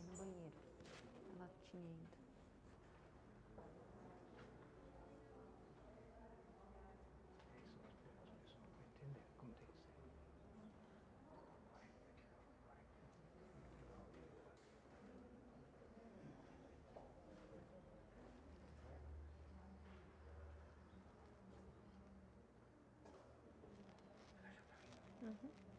foi no banheiro. Ela tinha ido. Estamos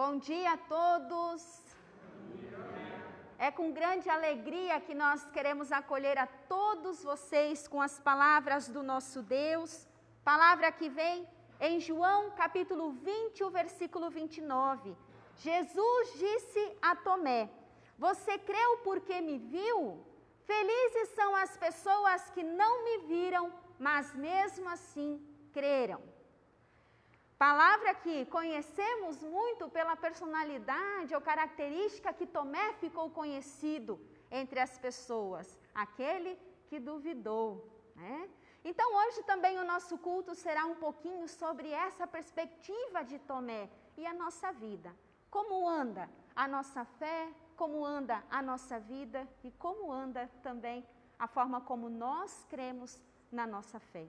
Bom dia a todos. É com grande alegria que nós queremos acolher a todos vocês com as palavras do nosso Deus. Palavra que vem em João capítulo 20, o versículo 29. Jesus disse a Tomé: Você creu porque me viu? Felizes são as pessoas que não me viram, mas mesmo assim creram. Palavra que conhecemos muito pela personalidade ou característica que Tomé ficou conhecido entre as pessoas, aquele que duvidou. Né? Então, hoje também o nosso culto será um pouquinho sobre essa perspectiva de Tomé e a nossa vida. Como anda a nossa fé, como anda a nossa vida e como anda também a forma como nós cremos na nossa fé,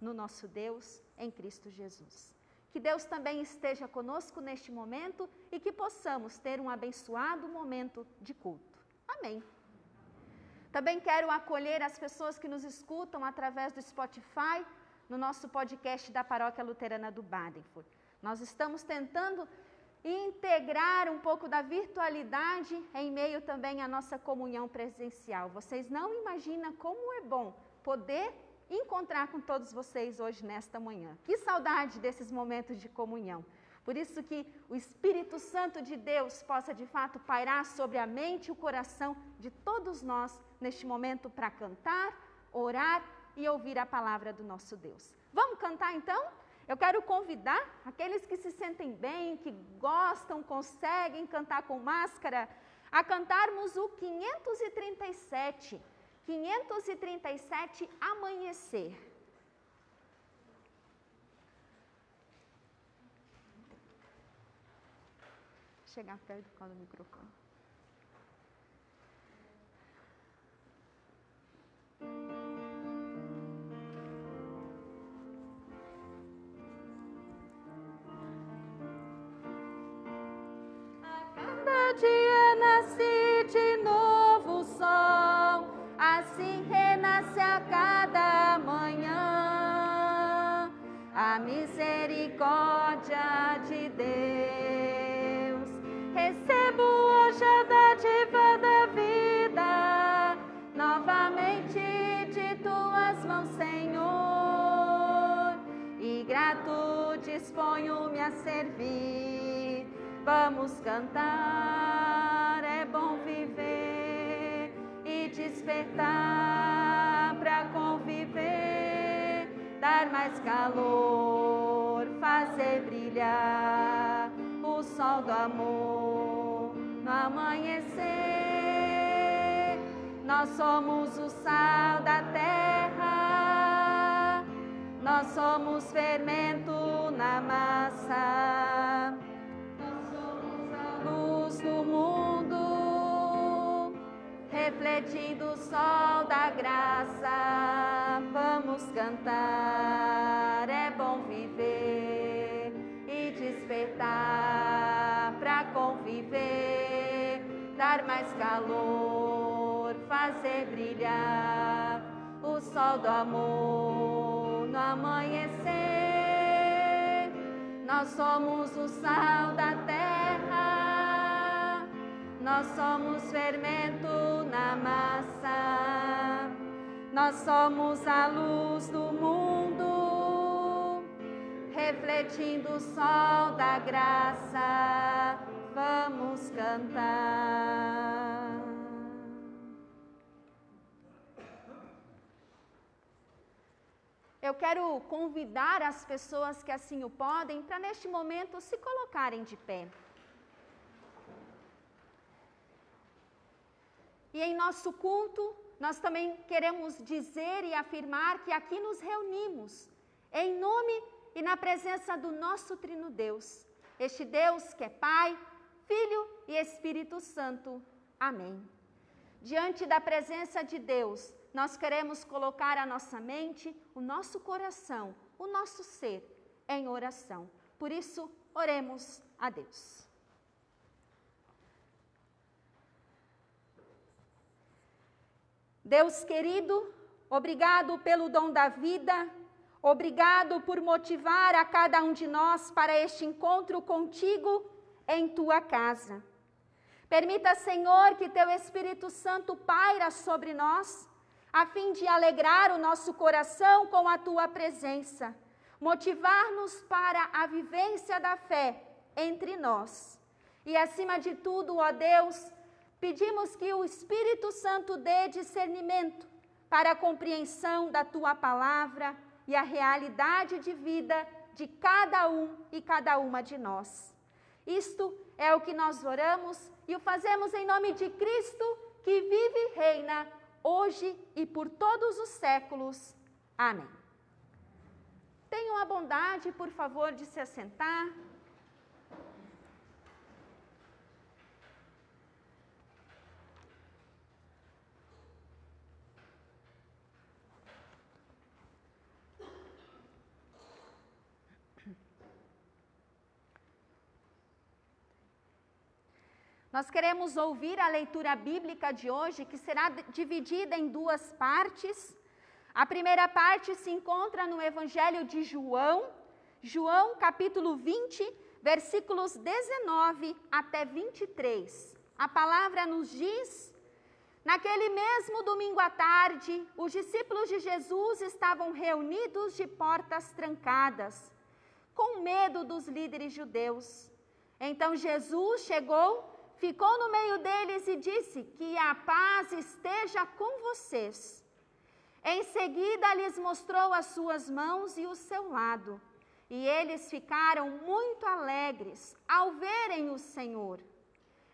no nosso Deus em Cristo Jesus. Que Deus também esteja conosco neste momento e que possamos ter um abençoado momento de culto. Amém. Também quero acolher as pessoas que nos escutam através do Spotify, no nosso podcast da Paróquia Luterana do Badenford. Nós estamos tentando integrar um pouco da virtualidade em meio também à nossa comunhão presencial. Vocês não imaginam como é bom poder encontrar com todos vocês hoje nesta manhã. Que saudade desses momentos de comunhão. Por isso que o Espírito Santo de Deus possa de fato pairar sobre a mente e o coração de todos nós neste momento para cantar, orar e ouvir a palavra do nosso Deus. Vamos cantar então? Eu quero convidar aqueles que se sentem bem, que gostam, conseguem cantar com máscara, a cantarmos o 537. 537 Amanhecer. Chegar perto do microfone. A cada dia nasce de novo a misericórdia de Deus. Recebo hoje a dádiva da vida, novamente de tuas mãos, Senhor, e grato disponho-me a servir. Vamos cantar, é bom viver e despertar dar mais calor, fazer brilhar o sol do amor no amanhecer. Nós somos o sal da terra, nós somos fermento na massa, nós somos a luz do mundo, refletindo o sol da graça. Vamos cantar, é bom viver e despertar para conviver, dar mais calor, fazer brilhar o sol do amor no amanhecer. Nós somos o sal da terra, nós somos fermento na massa, nós somos a luz do mundo, refletindo o sol da graça. Vamos cantar. Eu quero convidar as pessoas que assim o podem para neste momento se colocarem de pé. E em nosso culto, nós também queremos dizer e afirmar que aqui nos reunimos em nome e na presença do nosso Trino Deus, este Deus que é Pai, Filho e Espírito Santo. Amém. Diante da presença de Deus, nós queremos colocar a nossa mente, o nosso coração, o nosso ser em oração. Por isso, oremos a Deus. Deus querido, obrigado pelo dom da vida, obrigado por motivar a cada um de nós para este encontro contigo em tua casa. Permita, Senhor, que teu Espírito Santo paira sobre nós, a fim de alegrar o nosso coração com a tua presença, motivar-nos para a vivência da fé entre nós. E acima de tudo, ó Deus, pedimos que o Espírito Santo dê discernimento para a compreensão da tua palavra e a realidade de vida de cada um e cada uma de nós. Isto é o que nós oramos e o fazemos em nome de Cristo, que vive e reina hoje e por todos os séculos. Amém. Tenham a bondade, por favor, de se assentar. Nós queremos ouvir a leitura bíblica de hoje, que será dividida em duas partes. A primeira parte se encontra no Evangelho de João, João capítulo 20, versículos 19 até 23. A palavra nos diz: Naquele mesmo domingo à tarde, os discípulos de Jesus estavam reunidos de portas trancadas, com medo dos líderes judeus. Então Jesus chegou ficou no meio deles e disse: Que a paz esteja com vocês. Em seguida, lhes mostrou as suas mãos e o seu lado, e eles ficaram muito alegres ao verem o Senhor.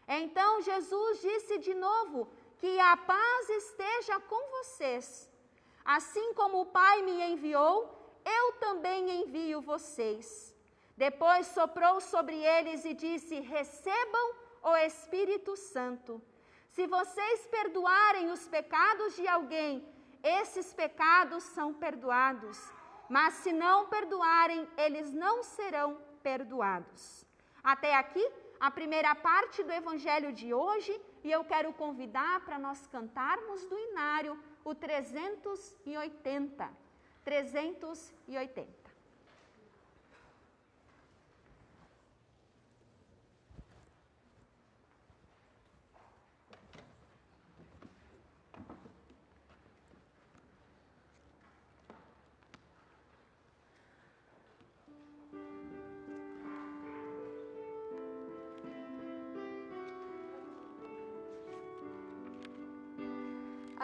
Então Jesus disse de novo: Que a paz esteja com vocês. Assim como o Pai me enviou, eu também envio vocês. Depois soprou sobre eles e disse: Recebam o Espírito Santo. Se vocês perdoarem os pecados de alguém, esses pecados são perdoados. Mas se não perdoarem, eles não serão perdoados. Até aqui, a primeira parte do Evangelho de hoje, e eu quero convidar para nós cantarmos do Inário o 380. 380.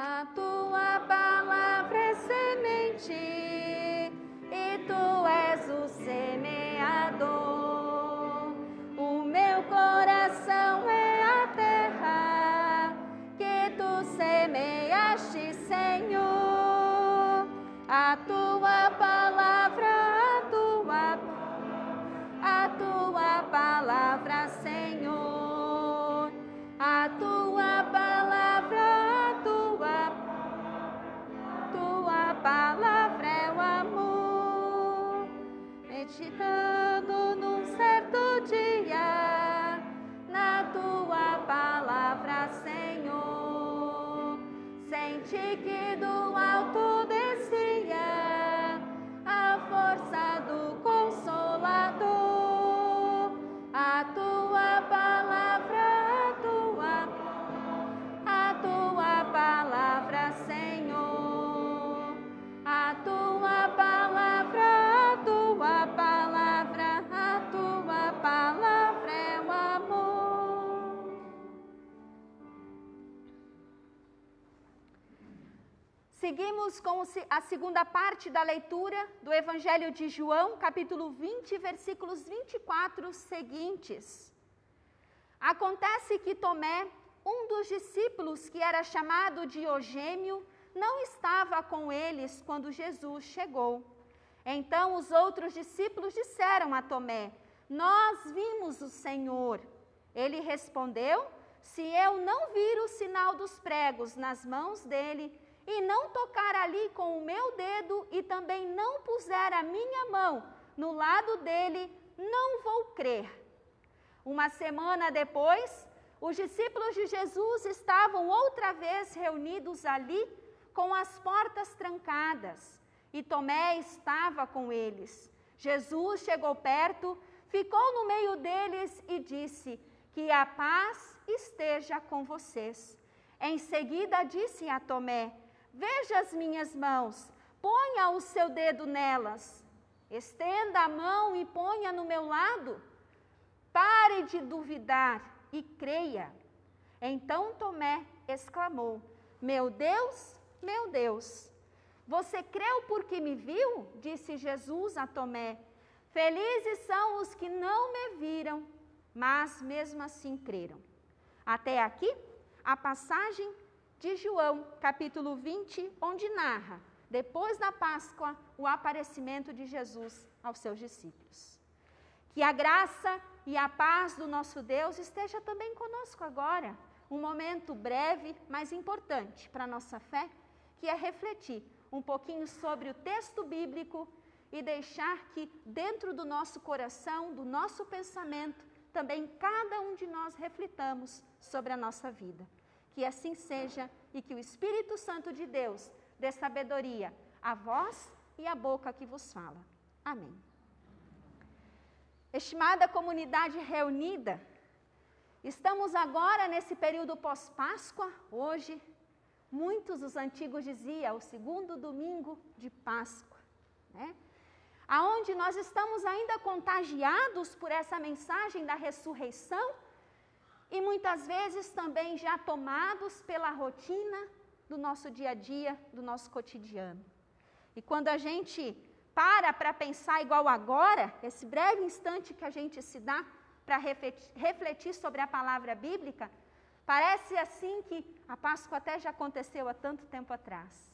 A tua palavra é semente Seguimos com a segunda parte da leitura do Evangelho de João, capítulo 20, versículos 24 seguintes. Acontece que Tomé, um dos discípulos que era chamado Diogêmio, não estava com eles quando Jesus chegou. Então os outros discípulos disseram a Tomé: Nós vimos o Senhor. Ele respondeu: Se eu não vir o sinal dos pregos nas mãos dele, e não tocar ali com o meu dedo, e também não puser a minha mão no lado dele, não vou crer. Uma semana depois, os discípulos de Jesus estavam outra vez reunidos ali, com as portas trancadas, e Tomé estava com eles. Jesus chegou perto, ficou no meio deles e disse: Que a paz esteja com vocês. Em seguida, disse a Tomé: Veja as minhas mãos, ponha o seu dedo nelas, estenda a mão e ponha no meu lado. Pare de duvidar e creia. Então Tomé exclamou: Meu Deus, meu Deus, você creu porque me viu? Disse Jesus a Tomé. Felizes são os que não me viram, mas mesmo assim creram. Até aqui, a passagem de João, capítulo 20, onde narra, depois da Páscoa, o aparecimento de Jesus aos seus discípulos. Que a graça e a paz do nosso Deus esteja também conosco agora. Um momento breve, mas importante para a nossa fé, que é refletir um pouquinho sobre o texto bíblico e deixar que dentro do nosso coração, do nosso pensamento, também cada um de nós reflitamos sobre a nossa vida. Que assim seja e que o Espírito Santo de Deus dê sabedoria à voz e à boca que vos fala. Amém. Estimada comunidade reunida, estamos agora nesse período pós-Páscoa, hoje, muitos dos antigos diziam, o segundo domingo de Páscoa, né? Aonde nós estamos ainda contagiados por essa mensagem da ressurreição e muitas vezes também já tomados pela rotina do nosso dia a dia, do nosso cotidiano. E quando a gente para para pensar igual agora, esse breve instante que a gente se dá para refletir sobre a palavra bíblica, parece assim que a Páscoa até já aconteceu há tanto tempo atrás,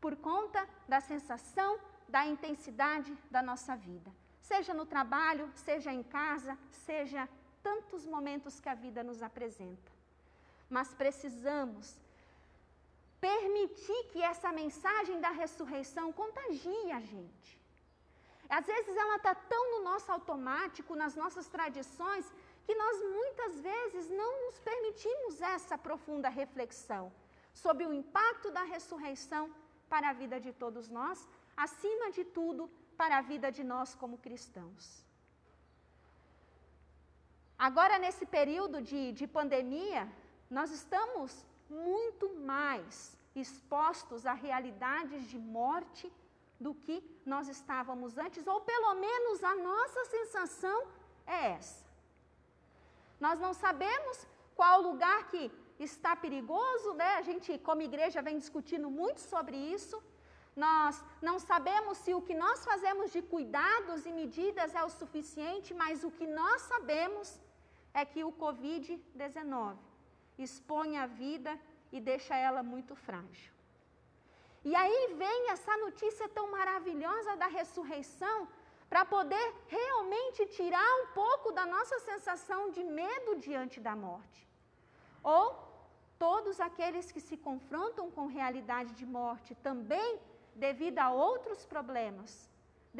por conta da sensação, da intensidade da nossa vida, seja no trabalho, seja em casa, seja tantos momentos que a vida nos apresenta. Mas precisamos permitir que essa mensagem da ressurreição contagie a gente. Às vezes ela está tão no nosso automático, nas nossas tradições, que nós muitas vezes não nos permitimos essa profunda reflexão sobre o impacto da ressurreição para a vida de todos nós, acima de tudo, para a vida de nós como cristãos. Agora, nesse período de, de pandemia, nós estamos muito mais expostos a realidades de morte do que nós estávamos antes, ou pelo menos a nossa sensação é essa. Nós não sabemos qual lugar que está perigoso, né? A gente, como igreja, vem discutindo muito sobre isso. Nós não sabemos se o que nós fazemos de cuidados e medidas é o suficiente, mas o que nós sabemos é que o Covid-19 expõe a vida e deixa ela muito frágil. E aí vem essa notícia tão maravilhosa da ressurreição para poder realmente tirar um pouco da nossa sensação de medo diante da morte. Ou todos aqueles que se confrontam com realidade de morte também devido a outros problemas,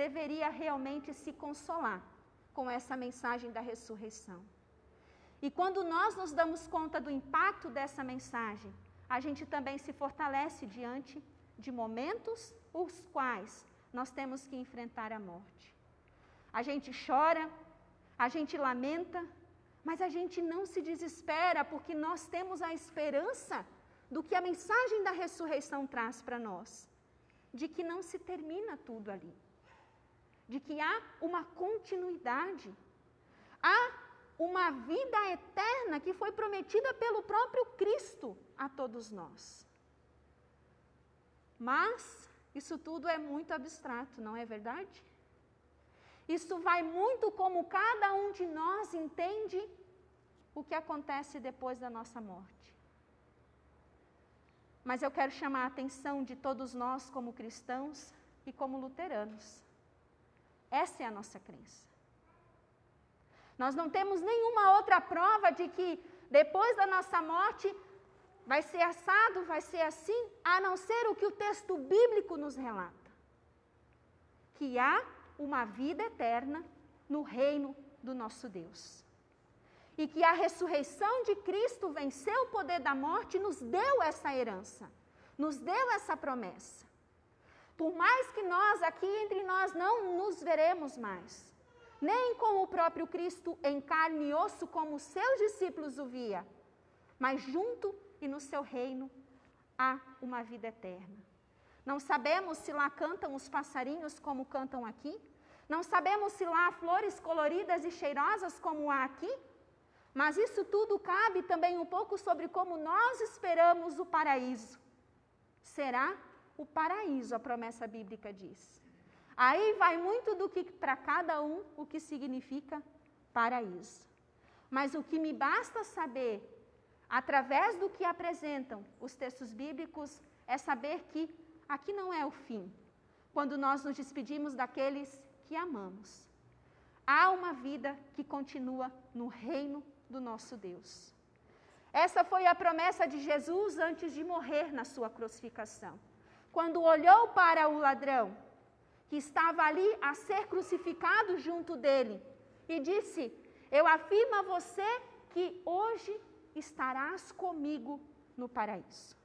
deveria realmente se consolar com essa mensagem da ressurreição. E quando nós nos damos conta do impacto dessa mensagem, a gente também se fortalece diante de momentos os quais nós temos que enfrentar a morte. A gente chora, a gente lamenta, mas a gente não se desespera porque nós temos a esperança do que a mensagem da ressurreição traz para nós de que não se termina tudo ali, de que há uma continuidade, há uma vida eterna que foi prometida pelo próprio Cristo a todos nós. Mas isso tudo é muito abstrato, não é verdade? Isso vai muito como cada um de nós entende o que acontece depois da nossa morte. Mas eu quero chamar a atenção de todos nós, como cristãos e como luteranos. Essa é a nossa crença. Nós não temos nenhuma outra prova de que depois da nossa morte vai ser assado, vai ser assim, a não ser o que o texto bíblico nos relata: que há uma vida eterna no reino do nosso Deus e que a ressurreição de Cristo venceu o poder da morte e nos deu essa herança, nos deu essa promessa. Por mais que nós aqui entre nós não nos veremos mais, nem com o próprio Cristo em carne e osso, como seus discípulos o via, mas junto e no seu reino há uma vida eterna. Não sabemos se lá cantam os passarinhos como cantam aqui, não sabemos se lá há flores coloridas e cheirosas como há aqui, mas isso tudo cabe também um pouco sobre como nós esperamos o paraíso. Será o paraíso, a promessa bíblica diz. Aí vai muito do que para cada um o que significa paraíso. Mas o que me basta saber, através do que apresentam os textos bíblicos, é saber que aqui não é o fim, quando nós nos despedimos daqueles que amamos. Há uma vida que continua no reino do nosso Deus. Essa foi a promessa de Jesus antes de morrer na sua crucificação. Quando olhou para o ladrão, que estava ali a ser crucificado junto dele, e disse: Eu afirmo a você que hoje estarás comigo no paraíso.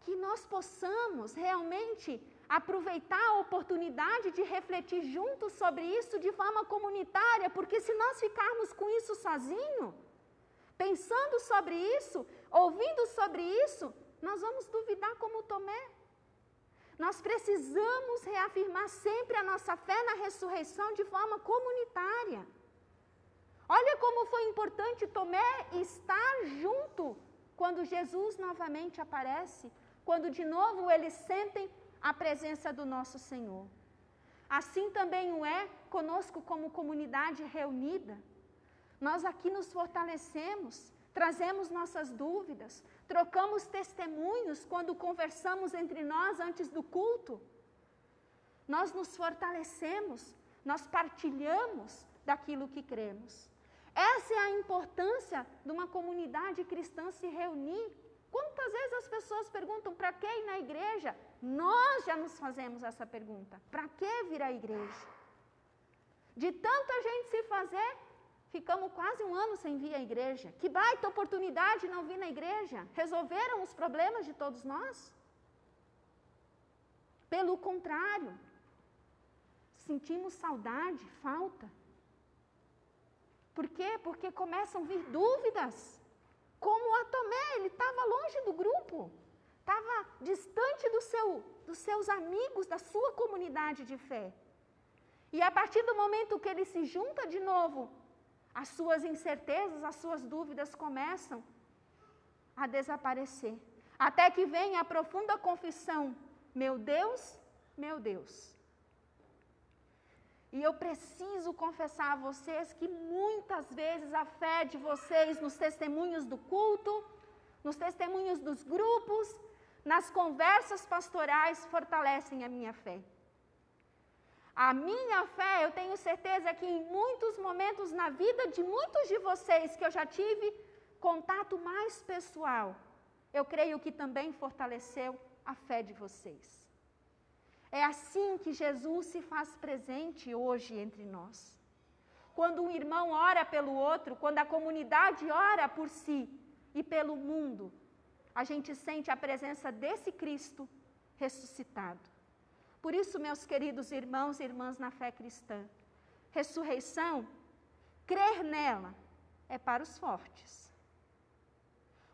Que nós possamos realmente aproveitar a oportunidade de refletir juntos sobre isso de forma comunitária, porque se nós ficarmos com isso sozinho, pensando sobre isso, ouvindo sobre isso, nós vamos duvidar como Tomé. Nós precisamos reafirmar sempre a nossa fé na ressurreição de forma comunitária. Olha como foi importante Tomé estar junto quando Jesus novamente aparece, quando de novo eles sentem a presença do nosso Senhor. Assim também o é conosco como comunidade reunida. Nós aqui nos fortalecemos, trazemos nossas dúvidas, trocamos testemunhos quando conversamos entre nós antes do culto. Nós nos fortalecemos, nós partilhamos daquilo que cremos. Essa é a importância de uma comunidade cristã se reunir Quantas vezes as pessoas perguntam para que ir na igreja? Nós já nos fazemos essa pergunta: para que vir à igreja? De tanta gente se fazer, ficamos quase um ano sem vir à igreja. Que baita oportunidade não vir na igreja. Resolveram os problemas de todos nós? Pelo contrário, sentimos saudade, falta. Por quê? Porque começam a vir dúvidas como a Tomé, ele estava longe do grupo, estava distante do seu, dos seus amigos, da sua comunidade de fé. E a partir do momento que ele se junta de novo as suas incertezas, as suas dúvidas começam a desaparecer. Até que vem a profunda confissão: Meu Deus, meu Deus. E eu preciso confessar a vocês que muitas vezes a fé de vocês nos testemunhos do culto, nos testemunhos dos grupos, nas conversas pastorais fortalecem a minha fé. A minha fé, eu tenho certeza que em muitos momentos na vida de muitos de vocês que eu já tive contato mais pessoal, eu creio que também fortaleceu a fé de vocês. É assim que Jesus se faz presente hoje entre nós. Quando um irmão ora pelo outro, quando a comunidade ora por si e pelo mundo, a gente sente a presença desse Cristo ressuscitado. Por isso, meus queridos irmãos e irmãs na fé cristã, ressurreição, crer nela, é para os fortes.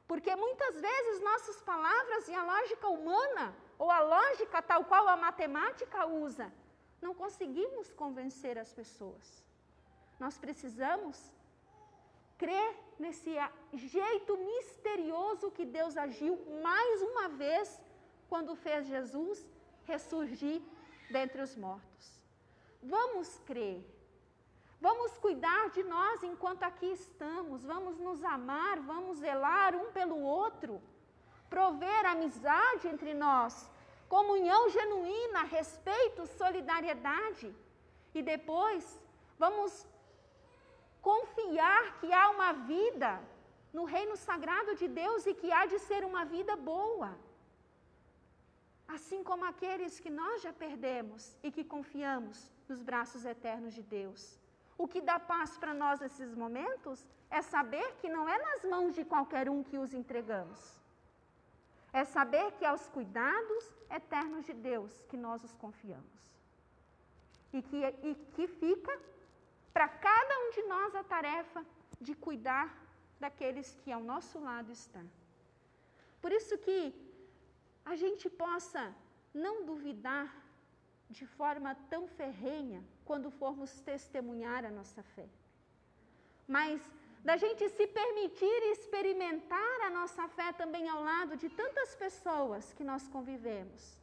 Porque muitas vezes nossas palavras e a lógica humana, ou a lógica tal qual a matemática usa, não conseguimos convencer as pessoas. Nós precisamos crer nesse jeito misterioso que Deus agiu mais uma vez quando fez Jesus ressurgir dentre os mortos. Vamos crer. Vamos cuidar de nós enquanto aqui estamos. Vamos nos amar, vamos zelar um pelo outro. Prover amizade entre nós, comunhão genuína, respeito, solidariedade. E depois, vamos confiar que há uma vida no reino sagrado de Deus e que há de ser uma vida boa assim como aqueles que nós já perdemos e que confiamos nos braços eternos de Deus. O que dá paz para nós nesses momentos é saber que não é nas mãos de qualquer um que os entregamos. É saber que é aos cuidados eternos de Deus que nós os confiamos. E que, e que fica para cada um de nós a tarefa de cuidar daqueles que ao nosso lado estão. Por isso que a gente possa não duvidar de forma tão ferrenha quando formos testemunhar a nossa fé. Mas da gente se permitir experimentar a nossa fé também ao lado de tantas pessoas que nós convivemos.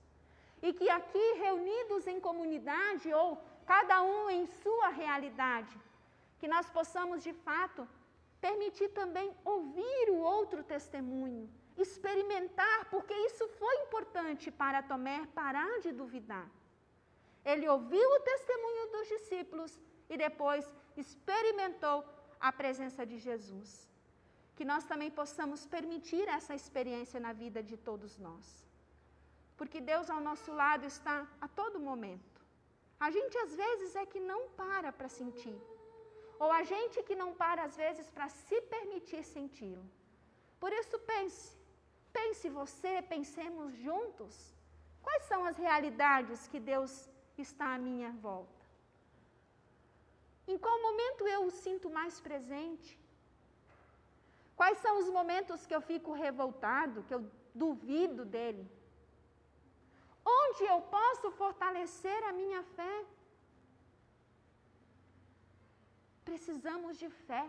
E que aqui reunidos em comunidade ou cada um em sua realidade, que nós possamos de fato permitir também ouvir o outro testemunho, experimentar, porque isso foi importante para Tomé parar de duvidar. Ele ouviu o testemunho dos discípulos e depois experimentou a presença de Jesus. Que nós também possamos permitir essa experiência na vida de todos nós. Porque Deus ao nosso lado está a todo momento. A gente às vezes é que não para para sentir. Ou a gente que não para às vezes para se permitir senti-lo. Por isso pense, Pense você, pensemos juntos. Quais são as realidades que Deus está à minha volta? Em qual momento eu o sinto mais presente? Quais são os momentos que eu fico revoltado, que eu duvido dele? Onde eu posso fortalecer a minha fé? Precisamos de fé.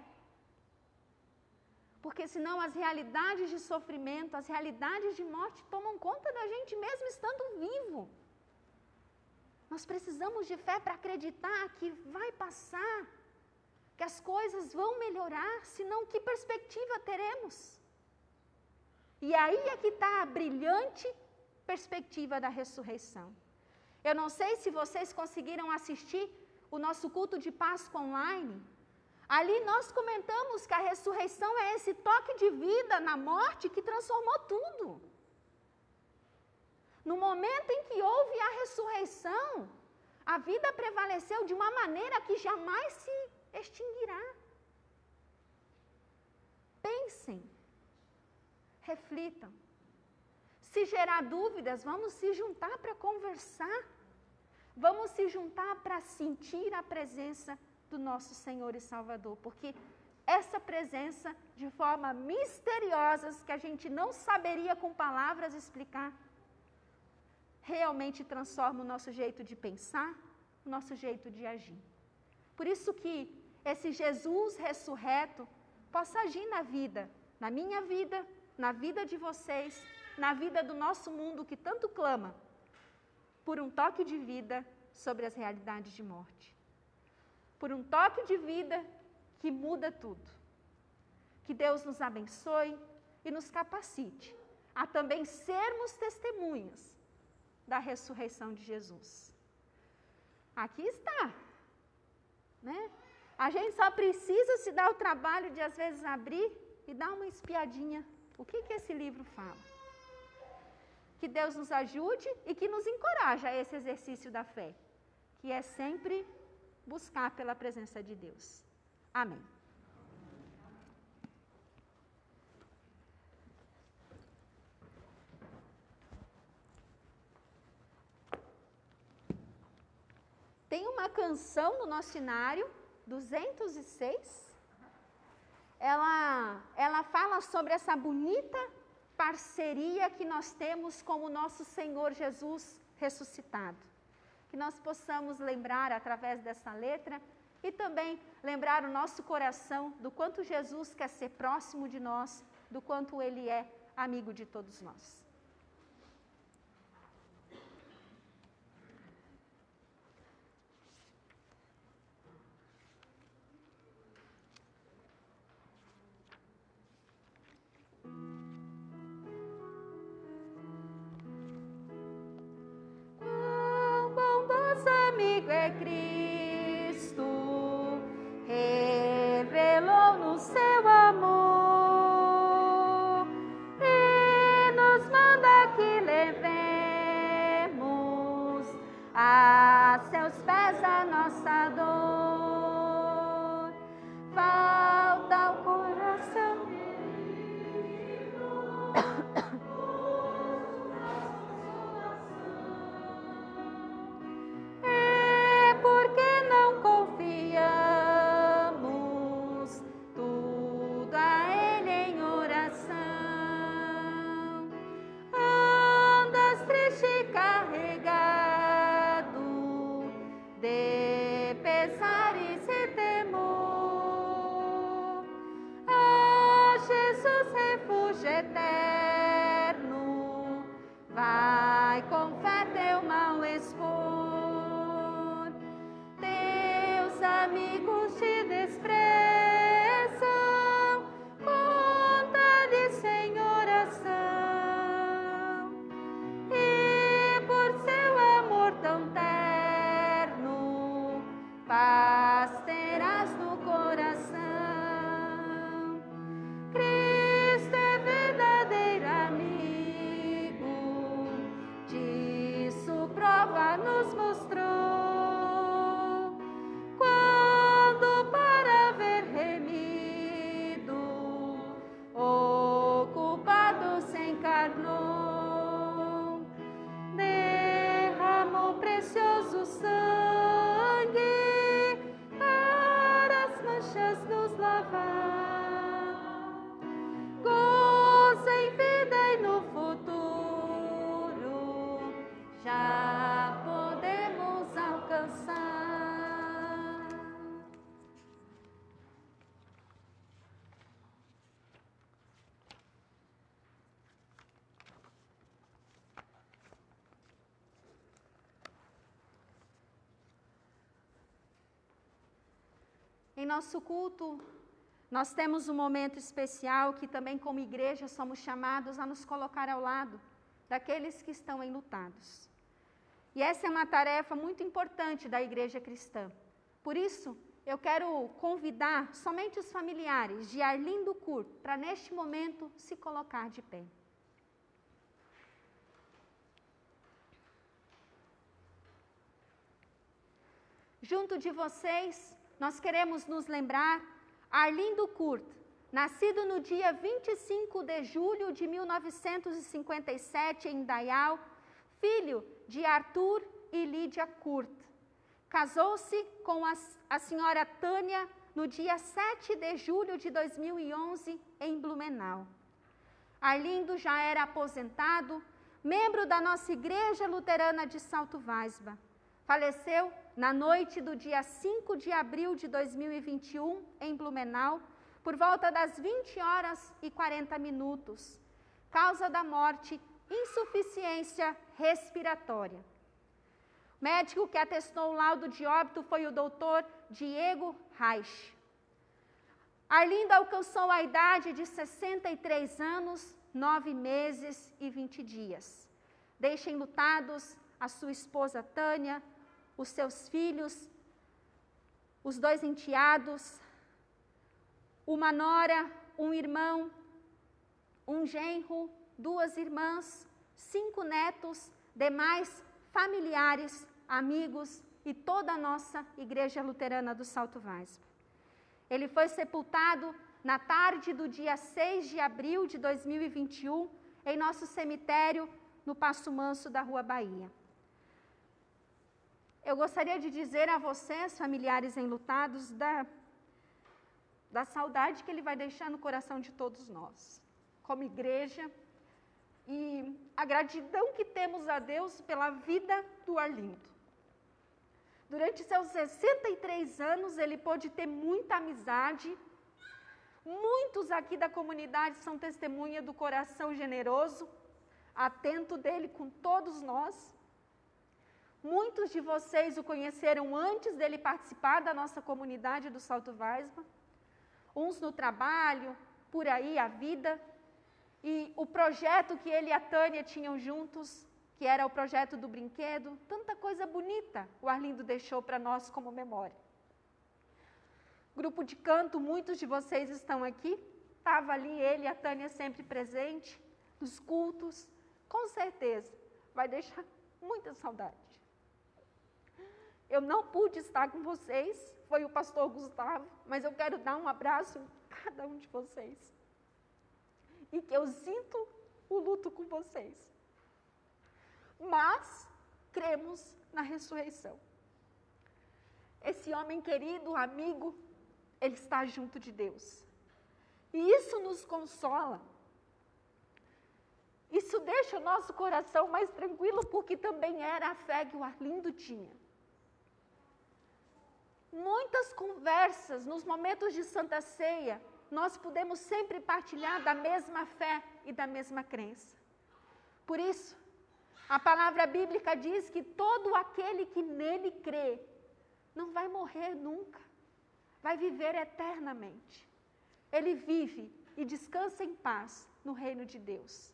Porque senão as realidades de sofrimento, as realidades de morte tomam conta da gente mesmo estando vivo. Nós precisamos de fé para acreditar que vai passar, que as coisas vão melhorar, senão que perspectiva teremos? E aí é que está a brilhante perspectiva da ressurreição. Eu não sei se vocês conseguiram assistir o nosso culto de Páscoa online. Ali nós comentamos que a ressurreição é esse toque de vida na morte que transformou tudo. No momento em que houve a ressurreição, a vida prevaleceu de uma maneira que jamais se extinguirá. Pensem, reflitam. Se gerar dúvidas, vamos se juntar para conversar. Vamos se juntar para sentir a presença do nosso Senhor e Salvador, porque essa presença, de forma misteriosa, que a gente não saberia com palavras explicar, realmente transforma o nosso jeito de pensar, o nosso jeito de agir. Por isso que esse Jesus ressurreto possa agir na vida, na minha vida, na vida de vocês, na vida do nosso mundo que tanto clama por um toque de vida sobre as realidades de morte. Por um toque de vida que muda tudo. Que Deus nos abençoe e nos capacite a também sermos testemunhas da ressurreição de Jesus. Aqui está, né? A gente só precisa se dar o trabalho de às vezes abrir e dar uma espiadinha. O que que esse livro fala? Que Deus nos ajude e que nos encoraje a esse exercício da fé, que é sempre buscar pela presença de Deus. Amém. Tem uma canção no nosso cenário, 206. Ela, ela fala sobre essa bonita parceria que nós temos com o nosso Senhor Jesus ressuscitado. Que nós possamos lembrar através dessa letra e também lembrar o nosso coração do quanto Jesus quer ser próximo de nós, do quanto Ele é amigo de todos nós. Amigo é Cristo, nosso culto, nós temos um momento especial que também, como igreja, somos chamados a nos colocar ao lado daqueles que estão enlutados. E essa é uma tarefa muito importante da igreja cristã. Por isso, eu quero convidar somente os familiares de Arlindo Curto para, neste momento, se colocar de pé. Junto de vocês, nós queremos nos lembrar Arlindo Kurt, nascido no dia 25 de julho de 1957 em Dayal, filho de Arthur e Lídia Kurt. Casou-se com a, a senhora Tânia no dia 7 de julho de 2011 em Blumenau. Arlindo já era aposentado, membro da nossa Igreja Luterana de Salto Vaisba. Faleceu na noite do dia 5 de abril de 2021, em Blumenau, por volta das 20 horas e 40 minutos. Causa da morte: insuficiência respiratória. O médico que atestou o laudo de óbito foi o doutor Diego Reich. Arlinda alcançou a idade de 63 anos, 9 meses e 20 dias. Deixem lutados a sua esposa Tânia, os seus filhos, os dois enteados, uma nora, um irmão, um genro, duas irmãs, cinco netos, demais familiares, amigos e toda a nossa Igreja Luterana do Salto Vaz. Ele foi sepultado na tarde do dia 6 de abril de 2021 em nosso cemitério no Passo Manso da Rua Bahia. Eu gostaria de dizer a vocês, familiares enlutados, da, da saudade que ele vai deixar no coração de todos nós, como igreja, e a gratidão que temos a Deus pela vida do Arlindo. Durante seus 63 anos, ele pôde ter muita amizade. Muitos aqui da comunidade são testemunha do coração generoso, atento dele com todos nós. Muitos de vocês o conheceram antes dele participar da nossa comunidade do Salto Vaisma. Uns no trabalho, por aí a vida. E o projeto que ele e a Tânia tinham juntos que era o projeto do brinquedo, tanta coisa bonita o Arlindo deixou para nós como memória. Grupo de canto, muitos de vocês estão aqui. Estava ali ele e a Tânia sempre presente, nos cultos. Com certeza, vai deixar muita saudade. Eu não pude estar com vocês, foi o pastor Gustavo, mas eu quero dar um abraço em cada um de vocês. E que eu sinto o luto com vocês mas cremos na ressurreição. Esse homem querido, amigo, ele está junto de Deus. E isso nos consola. Isso deixa o nosso coração mais tranquilo, porque também era a fé que o Arlindo tinha. Muitas conversas nos momentos de Santa Ceia, nós podemos sempre partilhar da mesma fé e da mesma crença. Por isso, a palavra bíblica diz que todo aquele que nele crê não vai morrer nunca, vai viver eternamente. Ele vive e descansa em paz no reino de Deus.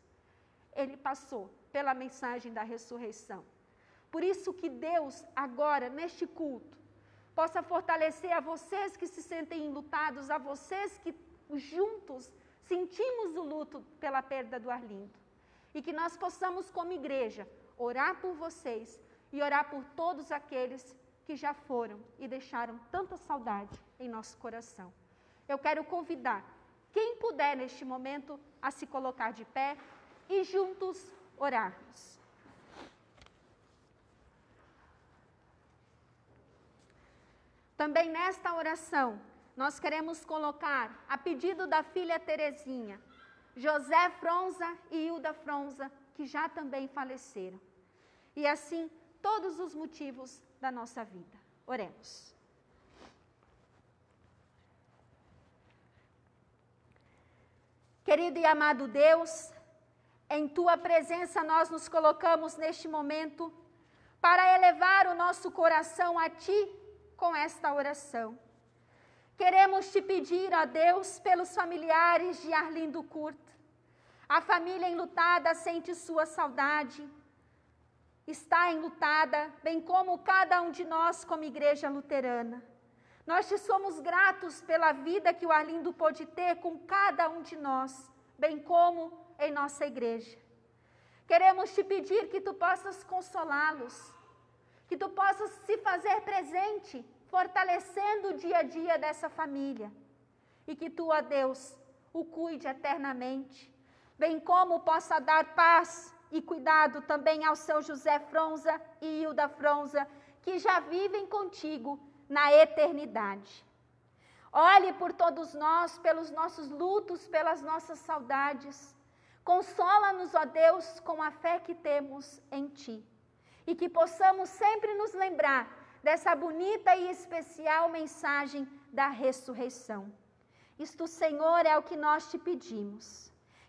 Ele passou pela mensagem da ressurreição. Por isso que Deus, agora, neste culto, possa fortalecer a vocês que se sentem enlutados, a vocês que juntos sentimos o luto pela perda do Arlindo e que nós possamos, como igreja, orar por vocês e orar por todos aqueles que já foram e deixaram tanta saudade em nosso coração. Eu quero convidar quem puder neste momento a se colocar de pé e juntos orarmos. Também nesta oração, nós queremos colocar, a pedido da filha Terezinha, José Fronza e Hilda Fronza, que já também faleceram. E assim, todos os motivos da nossa vida. Oremos. Querido e amado Deus, em tua presença nós nos colocamos neste momento para elevar o nosso coração a ti com esta oração. Queremos te pedir, ó Deus, pelos familiares de Arlindo Curta. A família enlutada sente sua saudade, está enlutada, bem como cada um de nós como igreja luterana. Nós te somos gratos pela vida que o Arlindo pôde ter com cada um de nós, bem como em nossa igreja. Queremos te pedir que tu possas consolá-los, que tu possas se fazer presente fortalecendo o dia a dia dessa família. E que tu, ó Deus, o cuide eternamente, bem como possa dar paz e cuidado também ao seu José Fronza e Hilda Fronza, que já vivem contigo na eternidade. Olhe por todos nós, pelos nossos lutos, pelas nossas saudades. Consola-nos, ó Deus, com a fé que temos em Ti. E que possamos sempre nos lembrar dessa bonita e especial mensagem da ressurreição. Isto, Senhor, é o que nós te pedimos.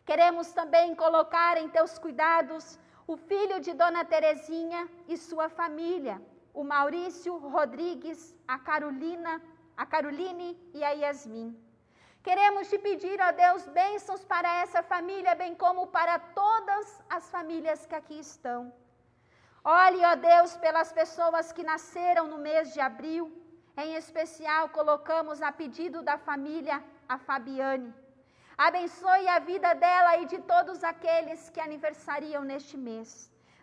Queremos também colocar em teus cuidados o filho de Dona Terezinha e sua família, o Maurício Rodrigues, a Carolina, a Caroline e a Yasmin. Queremos te pedir, ó Deus, bênçãos para essa família, bem como para todas as famílias que aqui estão. Olhe, ó Deus, pelas pessoas que nasceram no mês de abril. Em especial, colocamos a pedido da família a Fabiane. Abençoe a vida dela e de todos aqueles que aniversariam neste mês.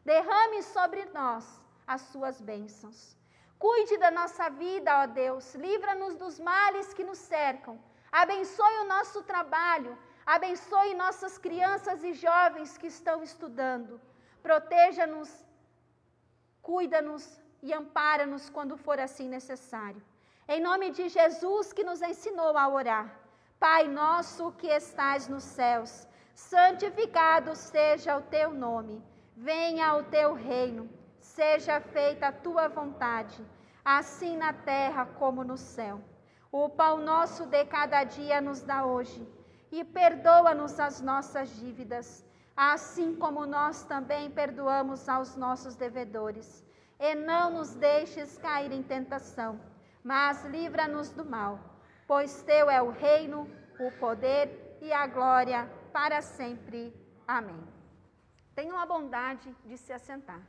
Derrame sobre nós as suas bênçãos. Cuide da nossa vida, ó Deus. Livra-nos dos males que nos cercam. Abençoe o nosso trabalho. Abençoe nossas crianças e jovens que estão estudando. Proteja-nos, cuida-nos e ampara-nos quando for assim necessário. Em nome de Jesus que nos ensinou a orar. Pai nosso que estais nos céus, santificado seja o teu nome. Venha o teu reino. Seja feita a tua vontade, assim na terra como no céu. O pão nosso de cada dia nos dá hoje, e perdoa-nos as nossas dívidas, assim como nós também perdoamos aos nossos devedores. E não nos deixes cair em tentação, mas livra-nos do mal pois teu é o reino, o poder e a glória para sempre. Amém. Tenham a bondade de se assentar.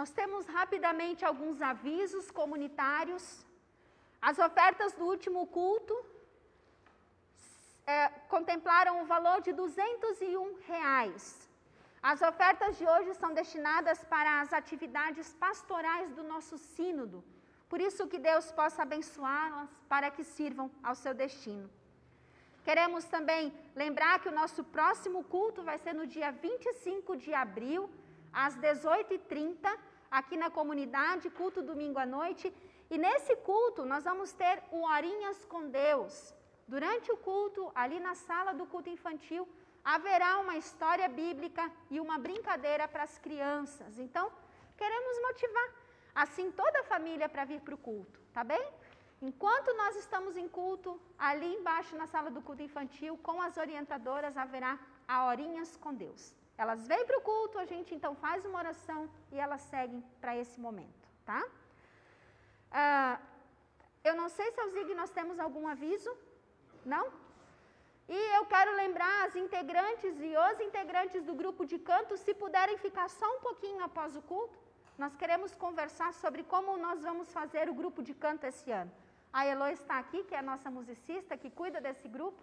Nós temos rapidamente alguns avisos comunitários as ofertas do último culto é, contemplaram o valor de 201 reais. As ofertas de hoje são destinadas para as atividades pastorais do nosso sínodo. Por isso que Deus possa abençoá-las para que sirvam ao seu destino. Queremos também lembrar que o nosso próximo culto vai ser no dia 25 de abril, às 18h30, aqui na comunidade, culto domingo à noite. E nesse culto, nós vamos ter o Horinhas com Deus. Durante o culto, ali na sala do culto infantil, haverá uma história bíblica e uma brincadeira para as crianças. Então, queremos motivar, assim, toda a família para vir para o culto, tá bem? Enquanto nós estamos em culto, ali embaixo na sala do culto infantil, com as orientadoras, haverá a Horinhas com Deus. Elas vêm para o culto, a gente então faz uma oração e elas seguem para esse momento, tá? Ah, eu não sei se Zig nós temos algum aviso. Não? E eu quero lembrar as integrantes e os integrantes do grupo de canto, se puderem ficar só um pouquinho após o culto, nós queremos conversar sobre como nós vamos fazer o grupo de canto esse ano. A Elo está aqui, que é a nossa musicista, que cuida desse grupo.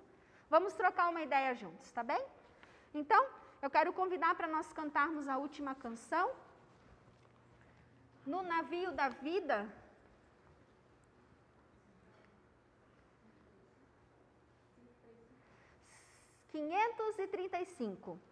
Vamos trocar uma ideia juntos, tá bem? Então, eu quero convidar para nós cantarmos a última canção. No navio da vida, 535. Oh.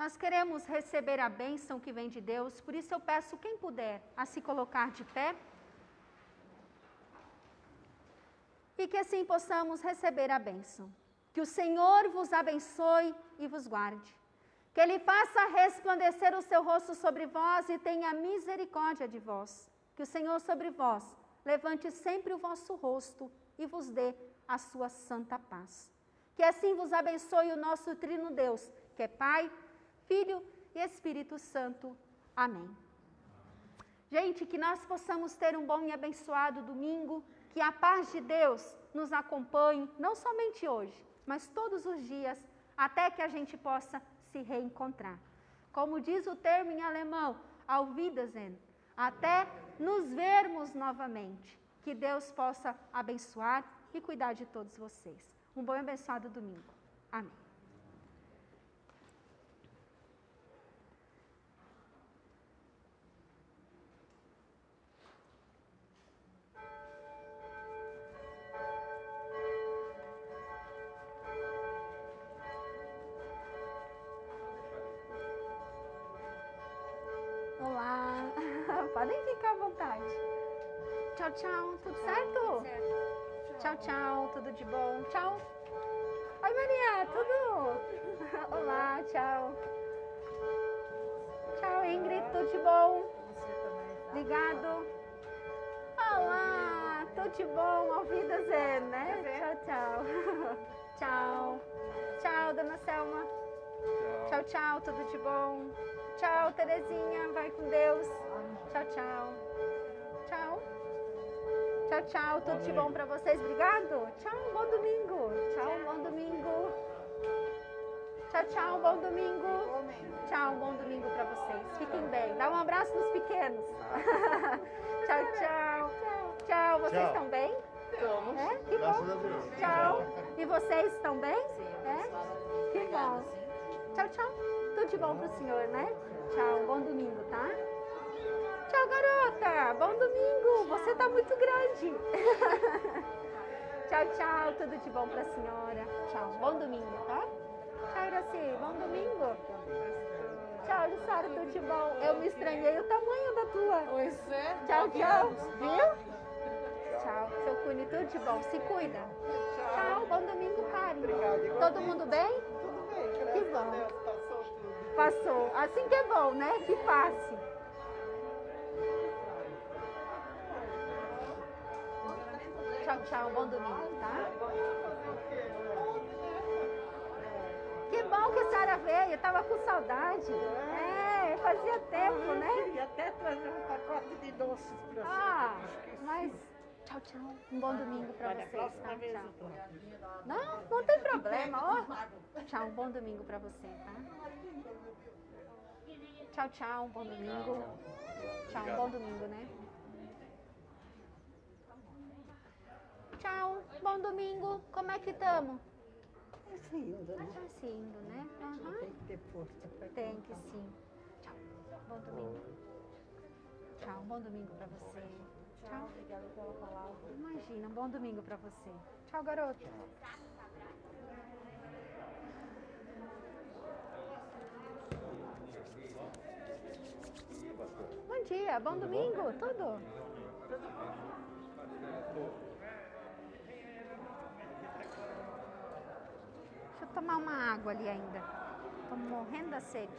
Nós queremos receber a bênção que vem de Deus, por isso eu peço quem puder a se colocar de pé. E que assim possamos receber a bênção. Que o Senhor vos abençoe e vos guarde. Que Ele faça resplandecer o seu rosto sobre vós e tenha misericórdia de vós. Que o Senhor sobre vós levante sempre o vosso rosto e vos dê a sua santa paz. Que assim vos abençoe o nosso trino Deus, que é Pai, Filho e Espírito Santo. Amém. Gente, que nós possamos ter um bom e abençoado domingo, que a paz de Deus nos acompanhe, não somente hoje, mas todos os dias, até que a gente possa se reencontrar. Como diz o termo em alemão, ao Wiedersehen, até nos vermos novamente. Que Deus possa abençoar e cuidar de todos vocês. Um bom e abençoado domingo. Amém. Podem ficar à vontade. Tchau, tchau, tudo certo? Tchau, tchau, tudo de bom. Tchau. Oi, Maria, tudo? Olá, tchau. Tchau, Ingrid, tudo de bom? Obrigado. Olá, tudo de bom? Auf Wiedersehen, né? Tchau, tchau. Tchau. Tchau, dona Selma. Tchau, tchau, tudo de bom? Tchau, Terezinha, vai com Deus. Tchau, tchau. Tchau. Tchau, tchau, tudo de bom pra vocês. Obrigado. Tchau, bom domingo. Tchau, bom domingo. Tchau, tchau, bom domingo. Tchau, bom domingo pra vocês. Fiquem bem. Dá um abraço nos pequenos. tchau, tchau. Tchau, vocês Tchau. estão bem? Estamos. É? Que bom. Tchau. E vocês estão bem? É? Que bom. Tchau, tchau. Tudo de bom pro senhor, né? Tchau. Bom domingo, tá? Tchau, garota. Bom domingo. Você tá muito grande. tchau, tchau. Tudo de bom pra senhora. Tchau. Bom domingo, tá? Tchau, Iraci. Bom domingo. Tchau, Jussara. Tudo de bom. Eu me estranhei o tamanho da tua. Pois é. Tchau, tchau. Viu? Tchau. Seu Cune, tudo de bom. Se cuida. Tchau. Bom domingo, Karen. Todo mundo bem? Tudo bem, Que bom. Passou. Assim que é bom, né? Que passe. Tchau. Bom domingo, tá? Que bom que a senhora veio. Eu tava com saudade. É, fazia tempo, Eu né? queria até trazer um pacote de doces para Ah, mas. Tchau, Tchau. Um bom domingo para Olha, a vocês. Tá? Tchau. eu. Não, não tem problema. ó. Tchau, um bom domingo para você, tá? Tchau, tchau, um bom domingo. Tchau, um bom domingo, né? Tchau, bom domingo. Como é que estamos? Assim, Ah, né? tá se indo, né? Aham. Tem que ter força pra Tem que sim. Tchau, bom domingo. Tchau, bom domingo para você. Tchau. Obrigada pela palavra. Imagina, um bom domingo para você. Tchau, garoto. Bom dia, bom domingo, tudo? Deixa eu tomar uma água ali ainda. Tô morrendo da sede.